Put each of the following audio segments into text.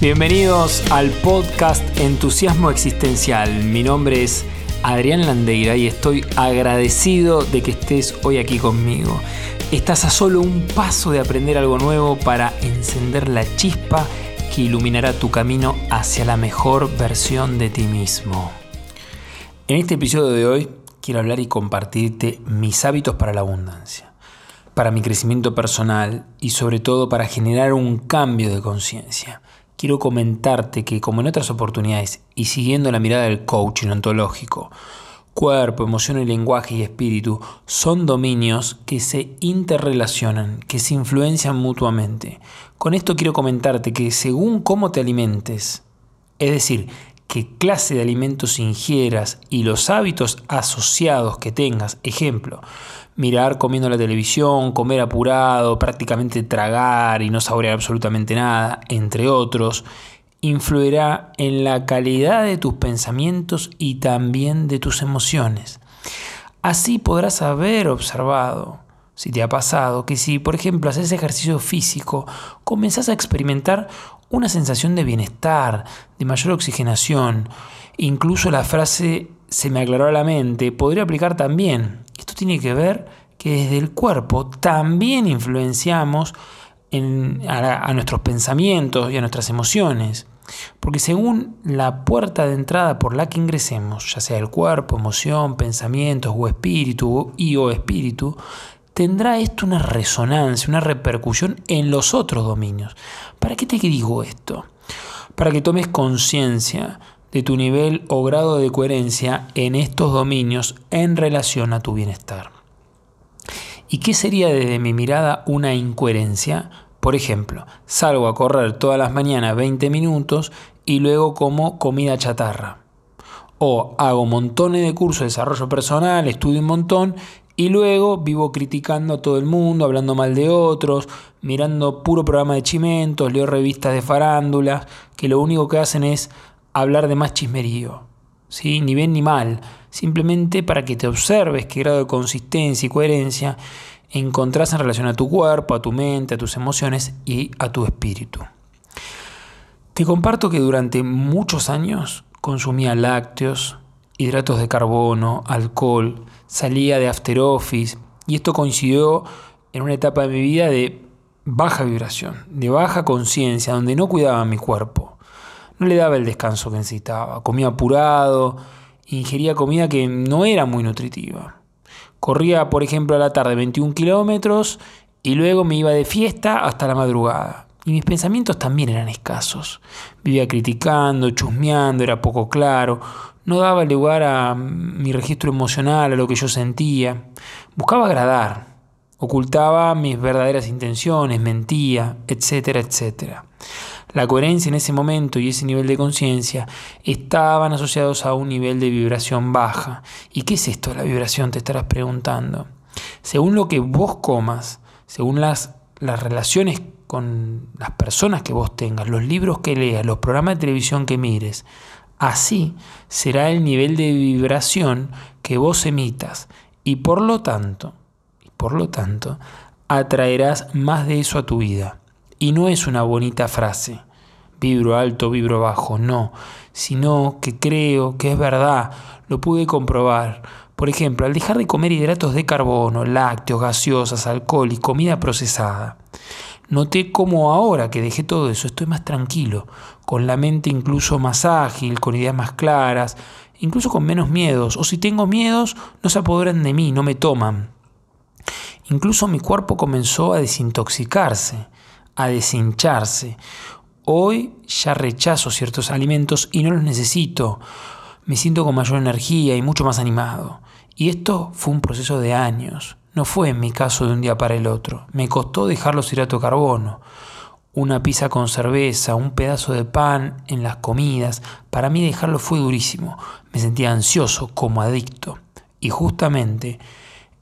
Bienvenidos al podcast Entusiasmo Existencial. Mi nombre es Adrián Landeira y estoy agradecido de que estés hoy aquí conmigo. Estás a solo un paso de aprender algo nuevo para encender la chispa que iluminará tu camino hacia la mejor versión de ti mismo. En este episodio de hoy quiero hablar y compartirte mis hábitos para la abundancia, para mi crecimiento personal y sobre todo para generar un cambio de conciencia quiero comentarte que, como en otras oportunidades, y siguiendo la mirada del coaching ontológico, cuerpo, emoción y lenguaje y espíritu son dominios que se interrelacionan, que se influencian mutuamente. Con esto quiero comentarte que según cómo te alimentes, es decir, qué clase de alimentos ingieras y los hábitos asociados que tengas, ejemplo, mirar comiendo la televisión, comer apurado, prácticamente tragar y no saborear absolutamente nada, entre otros, influirá en la calidad de tus pensamientos y también de tus emociones. Así podrás haber observado, si te ha pasado, que si, por ejemplo, haces ejercicio físico, comenzás a experimentar una sensación de bienestar, de mayor oxigenación, incluso la frase se me aclaró a la mente podría aplicar también esto tiene que ver que desde el cuerpo también influenciamos a, nuestros pensamientos y a nuestras emociones. Porque según la puerta de entrada por la que ingresemos, ya sea el cuerpo, emoción, pensamientos o espíritu y o espíritu, tendrá esto una resonancia, una repercusión en los otros dominios. ¿Para qué te digo esto? Para que tomes conciencia de tu nivel o grado de coherencia en estos dominios en relación a tu bienestar. ¿Y qué sería desde mi mirada una incoherencia? Por ejemplo, salgo a correr todas las mañanas 20 minutos y luego como comida chatarra. O hago montones de cursos de desarrollo personal, estudio un montón y luego vivo criticando a todo el mundo, hablando mal de otros, mirando puro programa de chimentos, leo revistas de farándulas, que lo único que hacen es hablar de más chismerío, ¿sí? ni bien ni mal, simplemente para que te observes qué grado de consistencia y coherencia encontrás en relación a tu cuerpo, a tu mente, a tus emociones y a tu espíritu. Te comparto que durante muchos años consumía lácteos, hidratos de carbono, alcohol, salía de after office y esto coincidió en una etapa de mi vida de baja vibración, de baja conciencia, donde no cuidaba mi cuerpo no le daba el descanso que necesitaba. Comía apurado, ingería comida que no era muy nutritiva. Corría, por ejemplo, a la tarde 21 kilómetros y luego me iba de fiesta hasta la madrugada. Y mis pensamientos también eran escasos. Vivía criticando, chusmeando, era poco claro, no daba lugar a mi registro emocional, a lo que yo sentía. Buscaba agradar, ocultaba mis verdaderas intenciones, mentía, etcétera, etcétera. La coherencia en ese momento y ese nivel de conciencia estaban asociados a un nivel de vibración baja. ¿Y qué es esto de la vibración? Te estarás preguntando. Según lo que vos comas, según las, las relaciones con las personas que vos tengas, los libros que leas, los programas de televisión que mires, así será el nivel de vibración que vos emitas. Y por lo tanto, por lo tanto, atraerás más de eso a tu vida. Y no es una bonita frase, vibro alto, vibro bajo, no, sino que creo que es verdad, lo pude comprobar. Por ejemplo, al dejar de comer hidratos de carbono, lácteos, gaseosas, alcohol y comida procesada, noté cómo ahora que dejé todo eso estoy más tranquilo, con la mente incluso más ágil, con ideas más claras, incluso con menos miedos, o si tengo miedos, no se apoderan de mí, no me toman. Incluso mi cuerpo comenzó a desintoxicarse a deshincharse. Hoy ya rechazo ciertos alimentos y no los necesito. Me siento con mayor energía y mucho más animado. Y esto fue un proceso de años. No fue en mi caso de un día para el otro. Me costó dejar los hidratos de carbono. Una pizza con cerveza, un pedazo de pan en las comidas. Para mí dejarlo fue durísimo. Me sentía ansioso, como adicto. Y justamente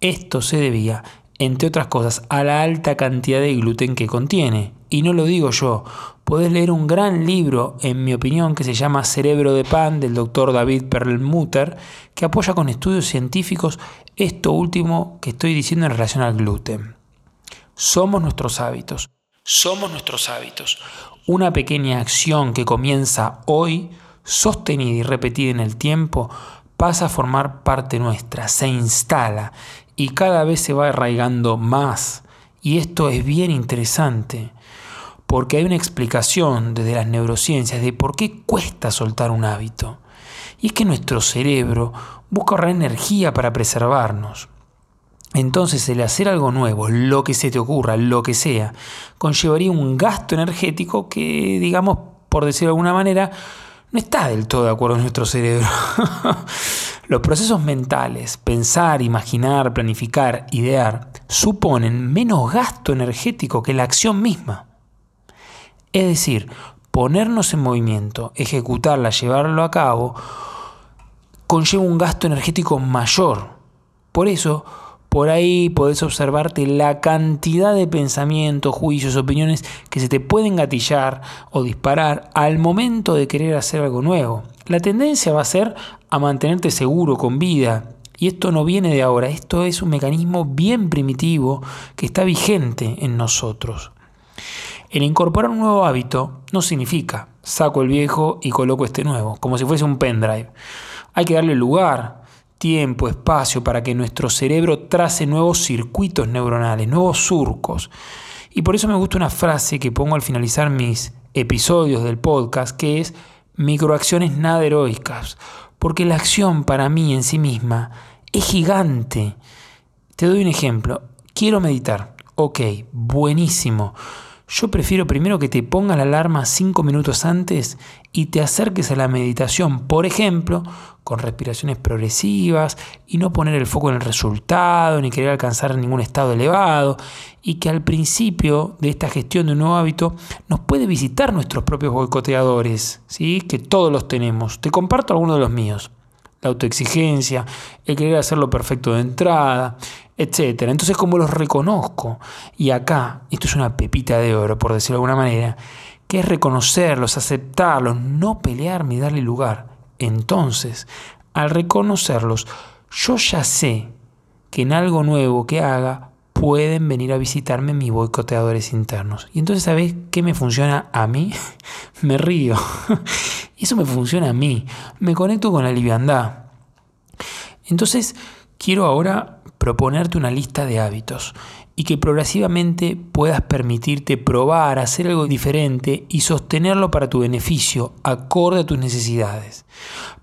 esto se debía entre otras cosas, a la alta cantidad de gluten que contiene. Y no lo digo yo, podés leer un gran libro, en mi opinión, que se llama Cerebro de Pan del doctor David Perlmutter, que apoya con estudios científicos esto último que estoy diciendo en relación al gluten. Somos nuestros hábitos. Somos nuestros hábitos. Una pequeña acción que comienza hoy, sostenida y repetida en el tiempo, pasa a formar parte nuestra, se instala y cada vez se va arraigando más. Y esto es bien interesante, porque hay una explicación desde las neurociencias de por qué cuesta soltar un hábito. Y es que nuestro cerebro busca ahorrar energía para preservarnos. Entonces el hacer algo nuevo, lo que se te ocurra, lo que sea, conllevaría un gasto energético que, digamos, por decirlo de alguna manera, no está del todo de acuerdo con nuestro cerebro. Los procesos mentales, pensar, imaginar, planificar, idear, suponen menos gasto energético que la acción misma. Es decir, ponernos en movimiento, ejecutarla, llevarlo a cabo, conlleva un gasto energético mayor. Por eso, por ahí podés observarte la cantidad de pensamientos, juicios, opiniones que se te pueden gatillar o disparar al momento de querer hacer algo nuevo. La tendencia va a ser a mantenerte seguro, con vida. Y esto no viene de ahora, esto es un mecanismo bien primitivo que está vigente en nosotros. El incorporar un nuevo hábito no significa saco el viejo y coloco este nuevo, como si fuese un pendrive. Hay que darle lugar, tiempo, espacio para que nuestro cerebro trace nuevos circuitos neuronales, nuevos surcos. Y por eso me gusta una frase que pongo al finalizar mis episodios del podcast, que es microacciones nada heroicas, porque la acción para mí en sí misma es gigante. Te doy un ejemplo. Quiero meditar. Ok, buenísimo. Yo prefiero primero que te pongas la alarma cinco minutos antes y te acerques a la meditación, por ejemplo, con respiraciones progresivas y no poner el foco en el resultado ni querer alcanzar ningún estado elevado y que al principio de esta gestión de un nuevo hábito nos puede visitar nuestros propios boicoteadores, ¿sí? que todos los tenemos. Te comparto algunos de los míos. La autoexigencia, el querer hacerlo perfecto de entrada, etcétera. Entonces, como los reconozco, y acá, esto es una pepita de oro, por decirlo de alguna manera, que es reconocerlos, aceptarlos, no pelearme y darle lugar. Entonces, al reconocerlos, yo ya sé que en algo nuevo que haga pueden venir a visitarme mis boicoteadores internos. Y entonces, ¿sabes qué me funciona a mí? me río. Eso me funciona a mí. Me conecto con la liviandad. Entonces, quiero ahora proponerte una lista de hábitos y que progresivamente puedas permitirte probar, hacer algo diferente y sostenerlo para tu beneficio, acorde a tus necesidades.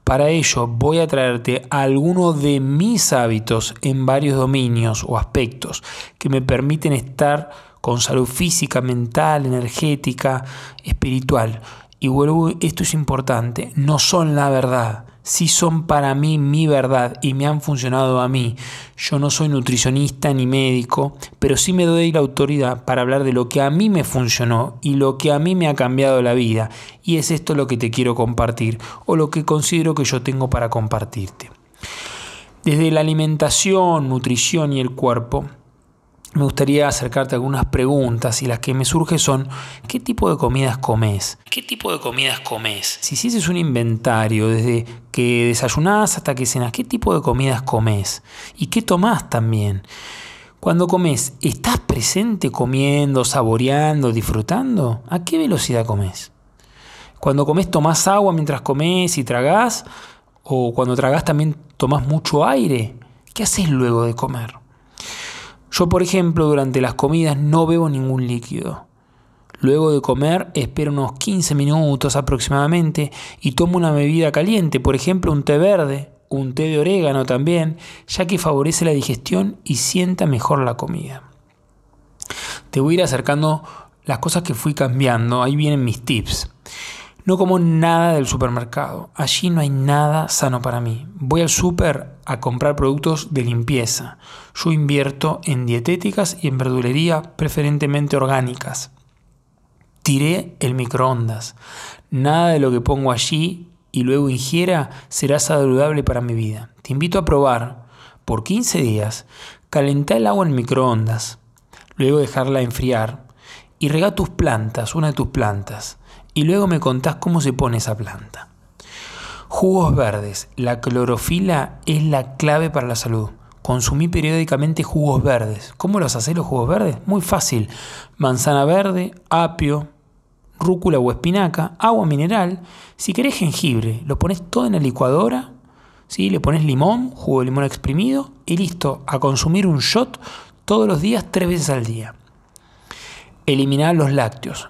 Para ello voy a traerte algunos de mis hábitos en varios dominios o aspectos que me permiten estar con salud física, mental, energética, espiritual. Y vuelvo, esto es importante, no son la verdad, si son para mí mi verdad y me han funcionado a mí. Yo no soy nutricionista ni médico, pero sí me doy la autoridad para hablar de lo que a mí me funcionó y lo que a mí me ha cambiado la vida. Y es esto lo que te quiero compartir o lo que considero que yo tengo para compartirte. Desde la alimentación, nutrición y el cuerpo, me gustaría acercarte algunas preguntas y las que me surgen son, ¿qué tipo de comidas comes? ¿Qué tipo de comidas comes? Si hicieses un inventario desde que desayunás hasta que cenas, ¿qué tipo de comidas comes? ¿Y qué tomás también? Cuando comes, ¿estás presente comiendo, saboreando, disfrutando? ¿A qué velocidad comes? Cuando comes, ¿tomás agua mientras comes y tragás? ¿O cuando tragás también tomás mucho aire? ¿Qué haces luego de comer? Yo, por ejemplo, durante las comidas no bebo ningún líquido. Luego de comer espero unos 15 minutos aproximadamente y tomo una bebida caliente, por ejemplo un té verde, un té de orégano también, ya que favorece la digestión y sienta mejor la comida. Te voy a ir acercando las cosas que fui cambiando, ahí vienen mis tips. No como nada del supermercado. Allí no hay nada sano para mí. Voy al súper a comprar productos de limpieza. Yo invierto en dietéticas y en verdulería preferentemente orgánicas. Tiré el microondas. Nada de lo que pongo allí y luego ingiera será saludable para mi vida. Te invito a probar por 15 días, calentar el agua en microondas, luego dejarla enfriar y rega tus plantas, una de tus plantas y luego me contás cómo se pone esa planta. Jugos verdes. La clorofila es la clave para la salud. consumí periódicamente jugos verdes. ¿Cómo los haces los jugos verdes? Muy fácil. Manzana verde, apio, rúcula o espinaca, agua mineral. Si querés jengibre, lo pones todo en la licuadora, ¿sí? le pones limón, jugo de limón exprimido y listo, a consumir un shot todos los días, tres veces al día. Eliminar los lácteos.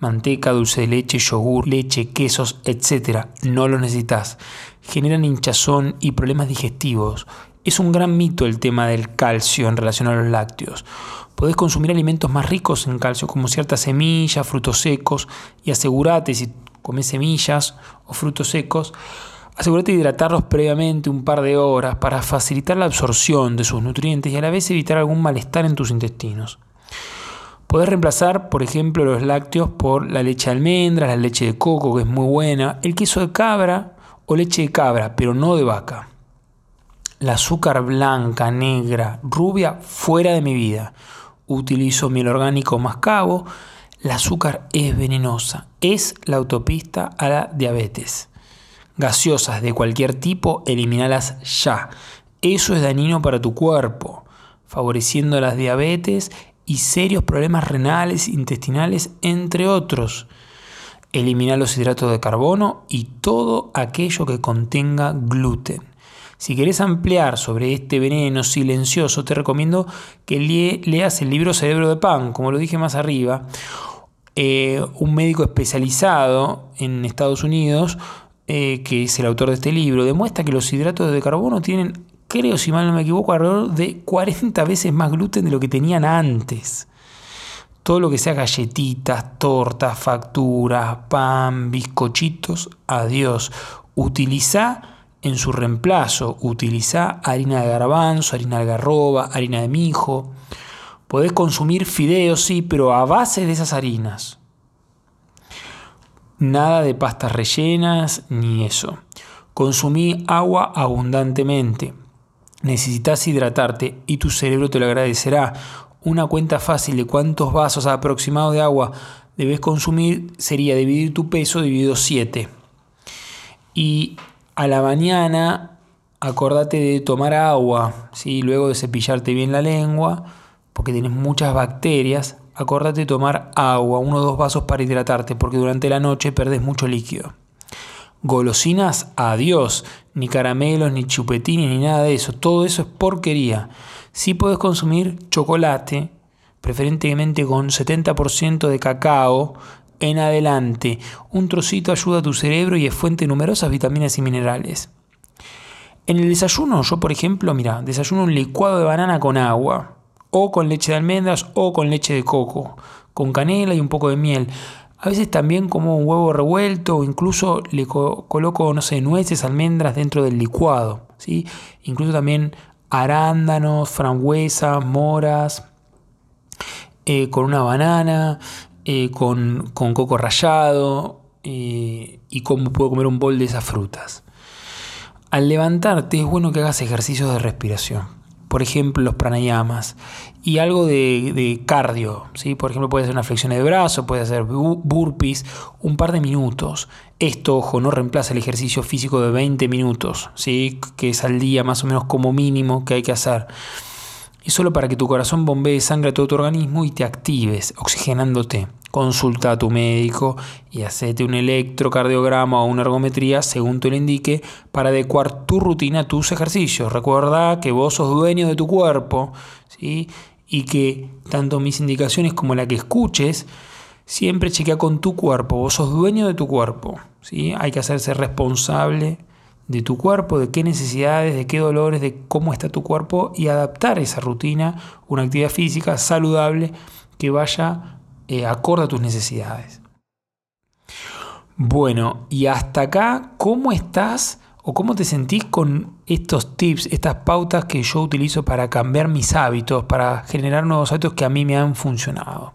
Manteca, dulce de leche, yogur, leche, quesos, etc. No los necesitas. Generan hinchazón y problemas digestivos. Es un gran mito el tema del calcio en relación a los lácteos. Podés consumir alimentos más ricos en calcio, como ciertas semillas, frutos secos, y asegúrate si comes semillas o frutos secos, asegúrate de hidratarlos previamente un par de horas para facilitar la absorción de sus nutrientes y a la vez evitar algún malestar en tus intestinos. Podés reemplazar, por ejemplo, los lácteos por la leche de almendras, la leche de coco, que es muy buena, el queso de cabra o leche de cabra, pero no de vaca. La azúcar blanca, negra, rubia, fuera de mi vida. Utilizo miel orgánico mascabo. La azúcar es venenosa. Es la autopista a la diabetes. Gaseosas de cualquier tipo, eliminalas ya. Eso es dañino para tu cuerpo, favoreciendo las diabetes y serios problemas renales, intestinales, entre otros. Elimina los hidratos de carbono y todo aquello que contenga gluten. Si querés ampliar sobre este veneno silencioso, te recomiendo que leas el libro Cerebro de Pan, como lo dije más arriba. Eh, un médico especializado en Estados Unidos, eh, que es el autor de este libro, demuestra que los hidratos de carbono tienen, creo si mal no me equivoco, alrededor de 40 veces más gluten de lo que tenían antes. Todo lo que sea galletitas, tortas, facturas, pan, bizcochitos, adiós. Utiliza en su reemplazo, utiliza harina de garbanzo, harina de algarroba, harina de mijo. Podés consumir fideos, sí, pero a base de esas harinas. Nada de pastas rellenas ni eso. Consumí agua abundantemente. Necesitas hidratarte y tu cerebro te lo agradecerá. Una cuenta fácil de cuántos vasos aproximados de agua debes consumir sería dividir tu peso dividido 7. Y a la mañana acordate de tomar agua, ¿sí? luego de cepillarte bien la lengua, porque tienes muchas bacterias, acordate de tomar agua, uno o dos vasos para hidratarte, porque durante la noche perdes mucho líquido. Golosinas, adiós, ni caramelos, ni chupetines, ni nada de eso, todo eso es porquería. Sí puedes consumir chocolate, preferentemente con 70% de cacao, en adelante. Un trocito ayuda a tu cerebro y es fuente de numerosas vitaminas y minerales. En el desayuno, yo por ejemplo, mira, desayuno un licuado de banana con agua, o con leche de almendras, o con leche de coco, con canela y un poco de miel. A veces también como un huevo revuelto o incluso le coloco, no sé, nueces, almendras dentro del licuado. ¿sí? Incluso también arándanos, frambuesas, moras, eh, con una banana, eh, con, coco rallado eh, y cómo puedo comer un bol de esas frutas. Al levantarte es bueno que hagas ejercicios de respiración. Por ejemplo, los pranayamas y algo de, cardio. ¿sí? Por ejemplo, puede ser una flexión de brazo, puede hacer burpees, un par de minutos. Esto, ojo, no reemplaza el ejercicio físico de 20 minutos, ¿sí? que es al día más o menos como mínimo que hay que hacer y solo para que tu corazón bombee sangre a todo tu organismo y te actives, oxigenándote. Consulta a tu médico y hacete un electrocardiograma o una ergometría según te lo indique para adecuar tu rutina a tus ejercicios. Recuerda que vos sos dueño de tu cuerpo ¿sí? y que tanto mis indicaciones como la que escuches, siempre chequea con tu cuerpo. Vos sos dueño de tu cuerpo. ¿sí? Hay que hacerse responsable de tu cuerpo, de qué necesidades, de qué dolores, de cómo está tu cuerpo y adaptar esa rutina, una actividad física saludable que vaya eh, acorde a tus necesidades. Bueno, y hasta acá, ¿cómo estás o cómo te sentís con estos tips, estas pautas que yo utilizo para cambiar mis hábitos, para generar nuevos hábitos que a mí me han funcionado?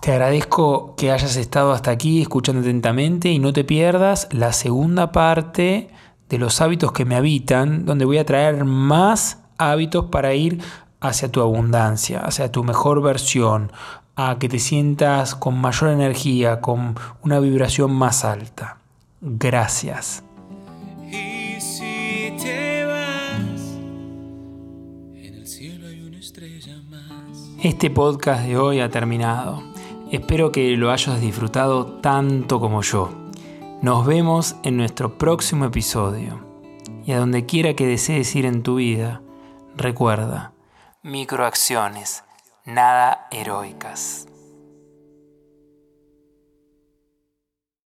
Te agradezco que hayas estado hasta aquí escuchando atentamente y no te pierdas la segunda parte de los hábitos que me habitan, donde voy a traer más hábitos para ir hacia tu abundancia, hacia tu mejor versión, a que te sientas con mayor energía, con una vibración más alta. Gracias. En el cielo hay una estrella más. Este podcast de hoy ha terminado. Espero que lo hayas disfrutado tanto como yo. Nos vemos en nuestro próximo episodio. Y a donde quiera que desees ir en tu vida, recuerda, microacciones, nada heroicas.